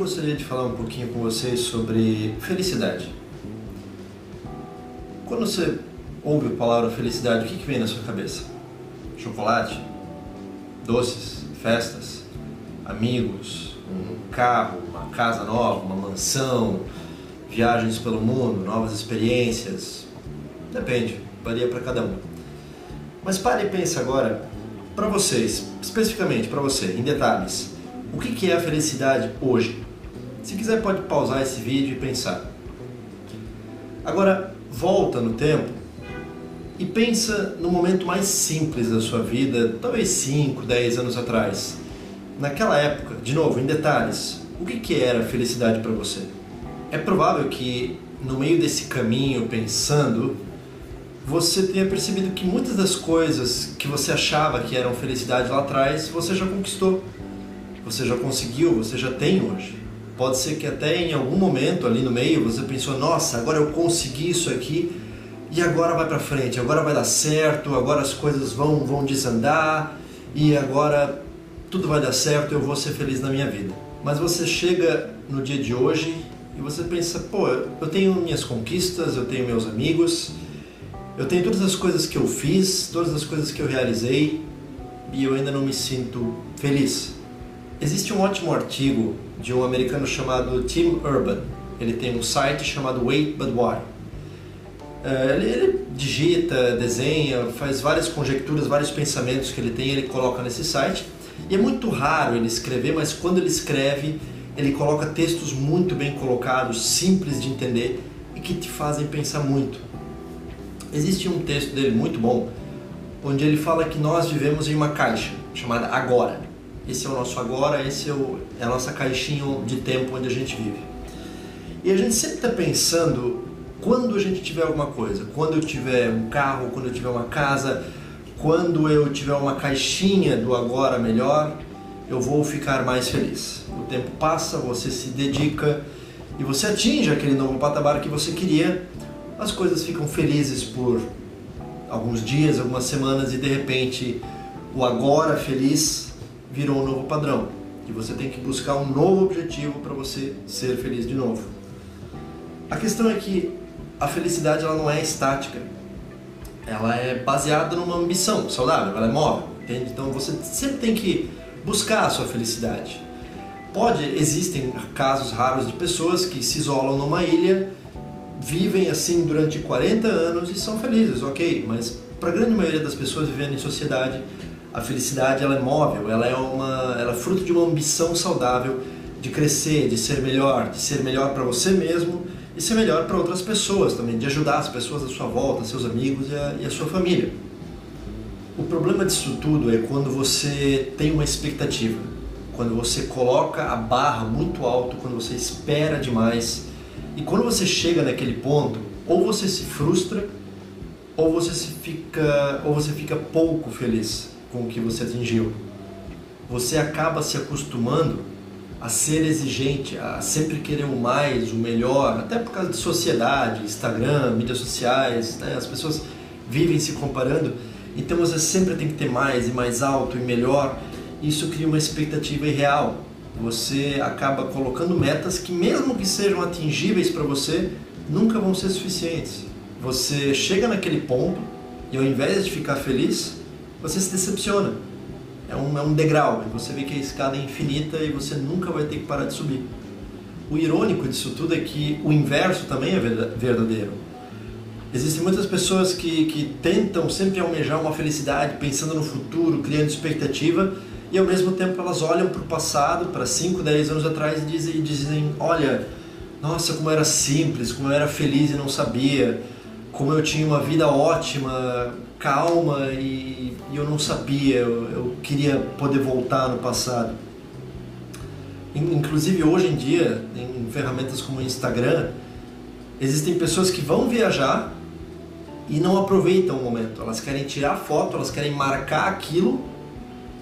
gostaria de falar um pouquinho com vocês sobre felicidade. Quando você ouve a palavra felicidade, o que, que vem na sua cabeça? Chocolate? Doces? Festas? Amigos? Um carro? Uma casa nova? Uma mansão? Viagens pelo mundo? Novas experiências? Depende, varia para cada um. Mas pare e pense agora, para vocês, especificamente para você, em detalhes, o que é a felicidade hoje? Se quiser, pode pausar esse vídeo e pensar. Agora, volta no tempo e pensa no momento mais simples da sua vida, talvez 5, 10 anos atrás. Naquela época, de novo, em detalhes, o que era felicidade para você? É provável que no meio desse caminho, pensando, você tenha percebido que muitas das coisas que você achava que eram felicidade lá atrás, você já conquistou, você já conseguiu, você já tem hoje. Pode ser que até em algum momento ali no meio você pensou: nossa, agora eu consegui isso aqui e agora vai para frente, agora vai dar certo, agora as coisas vão, vão desandar e agora tudo vai dar certo, eu vou ser feliz na minha vida. Mas você chega no dia de hoje e você pensa: pô, eu tenho minhas conquistas, eu tenho meus amigos eu tenho todas as coisas que eu fiz, todas as coisas que eu realizei e eu ainda não me sinto feliz. Existe um ótimo artigo de um americano chamado Tim Urban. Ele tem um site chamado Wait But Why. É, ele, ele, digita, desenha, faz várias conjecturas, vários pensamentos que ele tem, ele coloca nesse site. E é muito raro ele escrever, mas quando ele escreve, ele coloca textos muito bem colocados, simples de entender e que te fazem pensar muito. Existe um texto dele muito bom, onde ele fala que nós vivemos em uma caixa chamada agora. Esse é o nosso agora, esse é, o, é a nossa caixinha de tempo onde a gente vive. E a gente sempre está pensando quando a gente tiver alguma coisa, quando eu tiver um carro, quando eu tiver uma casa, quando eu tiver uma caixinha do agora melhor, eu vou ficar mais feliz. O tempo passa, você se dedica e você atinge aquele novo patamar que você queria as coisas ficam felizes por alguns dias, algumas semanas e de repente o agora feliz virou um novo padrão. E você tem que buscar um novo objetivo para você ser feliz de novo. A questão é que a felicidade ela não é estática. Ela é baseada numa ambição saudável, ela é móvel, entende? Então você sempre tem que buscar a sua felicidade. Pode, existem casos raros de pessoas que se isolam numa ilha vivem assim durante 40 anos e são felizes, ok, mas para a grande maioria das pessoas vivendo em sociedade, a felicidade ela é móvel, ela é, uma, ela é fruto de uma ambição saudável de crescer, de ser melhor, de ser melhor para você mesmo e ser melhor para outras pessoas também, de ajudar as pessoas à sua volta, seus amigos e a, e a sua família. O problema disso tudo é quando você tem uma expectativa, quando você coloca a barra muito alto, quando você espera demais e quando você chega naquele ponto, ou você se frustra, ou você se fica, ou você fica pouco feliz com o que você atingiu. Você acaba se acostumando a ser exigente, a sempre querer o mais, o melhor, até por causa de sociedade, Instagram, mídias sociais, né? as pessoas vivem se comparando, então você sempre tem que ter mais e mais alto e melhor. Isso cria uma expectativa irreal você acaba colocando metas que, mesmo que sejam atingíveis para você, nunca vão ser suficientes. Você chega naquele ponto e, ao invés de ficar feliz, você se decepciona. É um, é um degrau, você vê que a escada é infinita e você nunca vai ter que parar de subir. O irônico disso tudo é que o inverso também é verdadeiro. Existem muitas pessoas que, que tentam sempre almejar uma felicidade, pensando no futuro, criando expectativa, e ao mesmo tempo elas olham para o passado, para 5, 10 anos atrás e dizem, e dizem: Olha, nossa, como era simples, como eu era feliz e não sabia, como eu tinha uma vida ótima, calma e, e eu não sabia, eu, eu queria poder voltar no passado. Inclusive hoje em dia, em ferramentas como o Instagram, existem pessoas que vão viajar e não aproveitam o momento. Elas querem tirar foto, elas querem marcar aquilo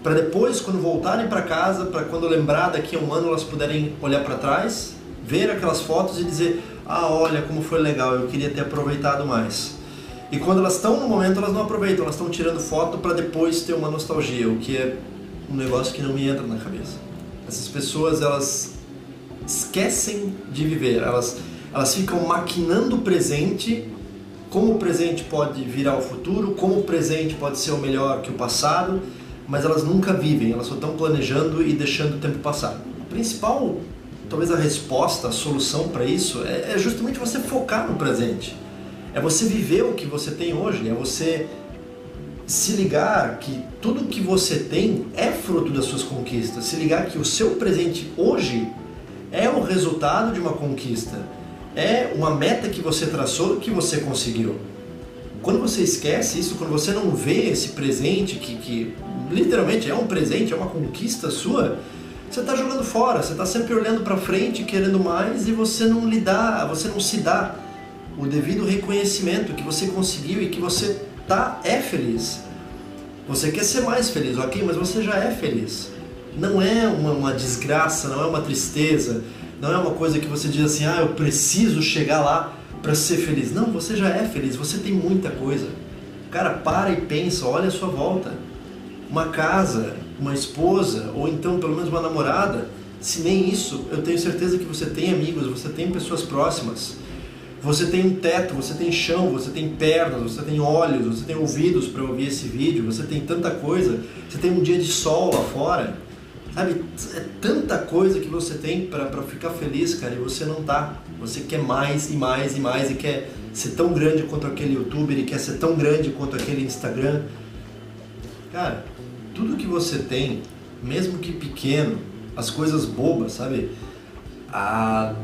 para depois, quando voltarem para casa, para quando lembrar daqui a um ano, elas puderem olhar para trás, ver aquelas fotos e dizer: Ah, olha como foi legal, eu queria ter aproveitado mais. E quando elas estão no momento, elas não aproveitam, elas estão tirando foto para depois ter uma nostalgia, o que é um negócio que não me entra na cabeça. Essas pessoas, elas esquecem de viver. Elas, elas ficam maquinando o presente, como o presente pode virar o futuro, como o presente pode ser o melhor que o passado, mas elas nunca vivem, elas só estão planejando e deixando o tempo passar. O principal, talvez a resposta, a solução para isso é, é justamente você focar no presente. É você viver o que você tem hoje, é você se ligar que tudo que você tem é fruto das suas conquistas, se ligar que o seu presente hoje é o resultado de uma conquista, é uma meta que você traçou que você conseguiu. Quando você esquece isso, quando você não vê esse presente que, que literalmente é um presente, é uma conquista sua, você está jogando fora, você está sempre olhando para frente, querendo mais e você não lhe dá, você não se dá o devido reconhecimento que você conseguiu e que você tá é feliz. Você quer ser mais feliz, ok? Mas você já é feliz. Não é uma, uma desgraça, não é uma tristeza, não é uma coisa que você diz assim, ah, eu preciso chegar lá para ser feliz. Não, você já é feliz, você tem muita coisa. Cara, para e pensa, olha a sua volta. Uma casa, uma esposa, ou então pelo menos uma namorada, se nem isso, eu tenho certeza que você tem amigos, você tem pessoas próximas você tem um teto, você tem chão, você tem pernas, você tem olhos, você tem ouvidos para ouvir esse vídeo, você tem tanta coisa, você tem um dia de sol lá fora, sabe? É tanta coisa que você tem para ficar feliz, cara, e você não tá. Você quer mais e mais e mais e quer ser tão grande quanto aquele youtuber e quer ser tão grande quanto aquele Instagram. Cara, tudo que você tem, mesmo que pequeno, as coisas bobas, sabe? A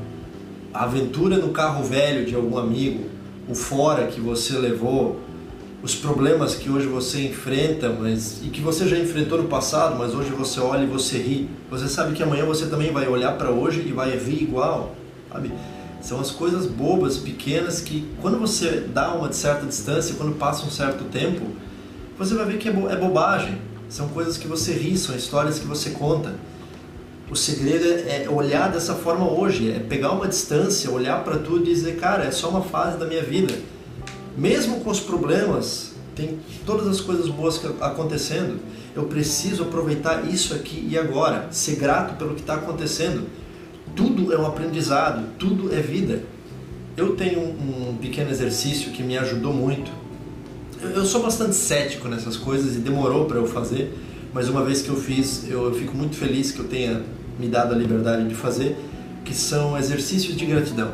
aventura no carro velho de algum amigo, o fora que você levou, os problemas que hoje você enfrenta, mas e que você já enfrentou no passado, mas hoje você olha e você ri. Você sabe que amanhã você também vai olhar para hoje e vai rir igual, sabe? São as coisas bobas, pequenas que quando você dá uma certa distância, quando passa um certo tempo, você vai ver que é, bo é bobagem. São coisas que você ri, são histórias que você conta. O segredo é olhar dessa forma hoje, é pegar uma distância, olhar para tudo e dizer, cara, é só uma fase da minha vida. Mesmo com os problemas, tem todas as coisas boas acontecendo. Eu preciso aproveitar isso aqui e agora, ser grato pelo que está acontecendo. Tudo é um aprendizado, tudo é vida. Eu tenho um pequeno exercício que me ajudou muito. Eu sou bastante cético nessas coisas e demorou para eu fazer mas uma vez que eu fiz, eu fico muito feliz que eu tenha me dado a liberdade de fazer, que são exercícios de gratidão.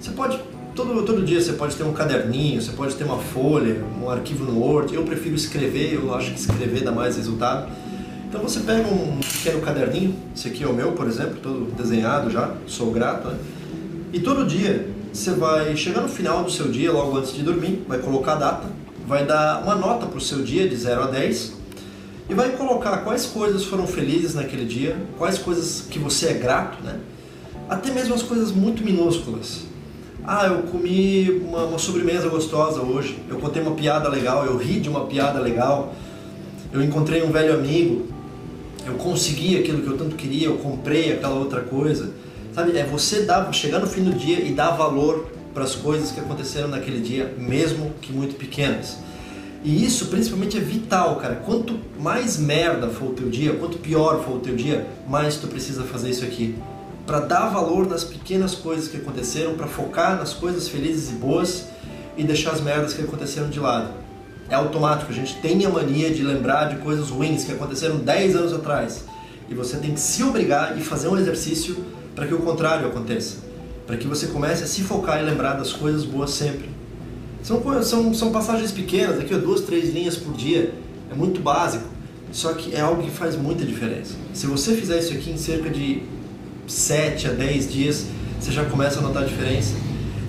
Você pode todo todo dia você pode ter um caderninho, você pode ter uma folha, um arquivo no Word. Eu prefiro escrever, eu acho que escrever dá mais resultado. Então você pega um pequeno caderninho, esse aqui é o meu, por exemplo, todo desenhado já, sou grato, né? E todo dia você vai chegar no final do seu dia, logo antes de dormir, vai colocar a data, vai dar uma nota para o seu dia de 0 a 10 e vai colocar quais coisas foram felizes naquele dia, quais coisas que você é grato, né? Até mesmo as coisas muito minúsculas. Ah, eu comi uma, uma sobremesa gostosa hoje, eu contei uma piada legal, eu ri de uma piada legal, eu encontrei um velho amigo, eu consegui aquilo que eu tanto queria, eu comprei aquela outra coisa. Sabe, é você dar, chegar no fim do dia e dar valor para as coisas que aconteceram naquele dia, mesmo que muito pequenas. E isso principalmente é vital, cara. Quanto mais merda for o teu dia, quanto pior for o teu dia, mais tu precisa fazer isso aqui. Para dar valor nas pequenas coisas que aconteceram, para focar nas coisas felizes e boas e deixar as merdas que aconteceram de lado. É automático, a gente tem a mania de lembrar de coisas ruins que aconteceram 10 anos atrás. E você tem que se obrigar e fazer um exercício para que o contrário aconteça. Para que você comece a se focar e lembrar das coisas boas sempre. São, são, são passagens pequenas, aqui duas, três linhas por dia, é muito básico, só que é algo que faz muita diferença. Se você fizer isso aqui em cerca de 7 a 10 dias, você já começa a notar a diferença.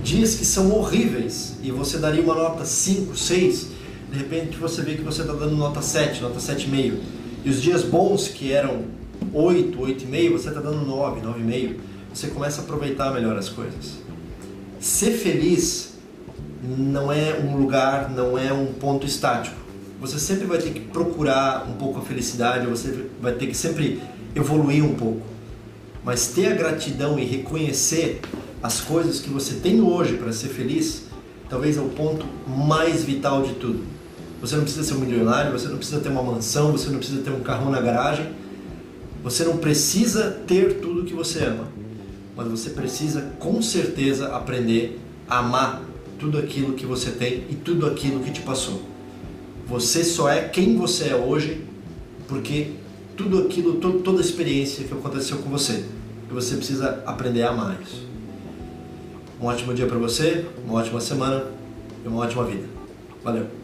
Dias que são horríveis e você daria uma nota 5, 6, de repente você vê que você está dando nota 7, nota 7,5. E os dias bons que eram 8, 8,5, você está dando 9, 9,5. Você começa a aproveitar melhor as coisas. Ser feliz não é um lugar, não é um ponto estático. Você sempre vai ter que procurar um pouco a felicidade, você vai ter que sempre evoluir um pouco. Mas ter a gratidão e reconhecer as coisas que você tem hoje para ser feliz, talvez é o ponto mais vital de tudo. Você não precisa ser um milionário, você não precisa ter uma mansão, você não precisa ter um carro na garagem. Você não precisa ter tudo que você ama. Mas você precisa com certeza aprender a amar tudo aquilo que você tem e tudo aquilo que te passou. Você só é quem você é hoje porque tudo aquilo, toda a experiência que aconteceu com você. E você precisa aprender a amar isso. Um ótimo dia para você, uma ótima semana e uma ótima vida. Valeu!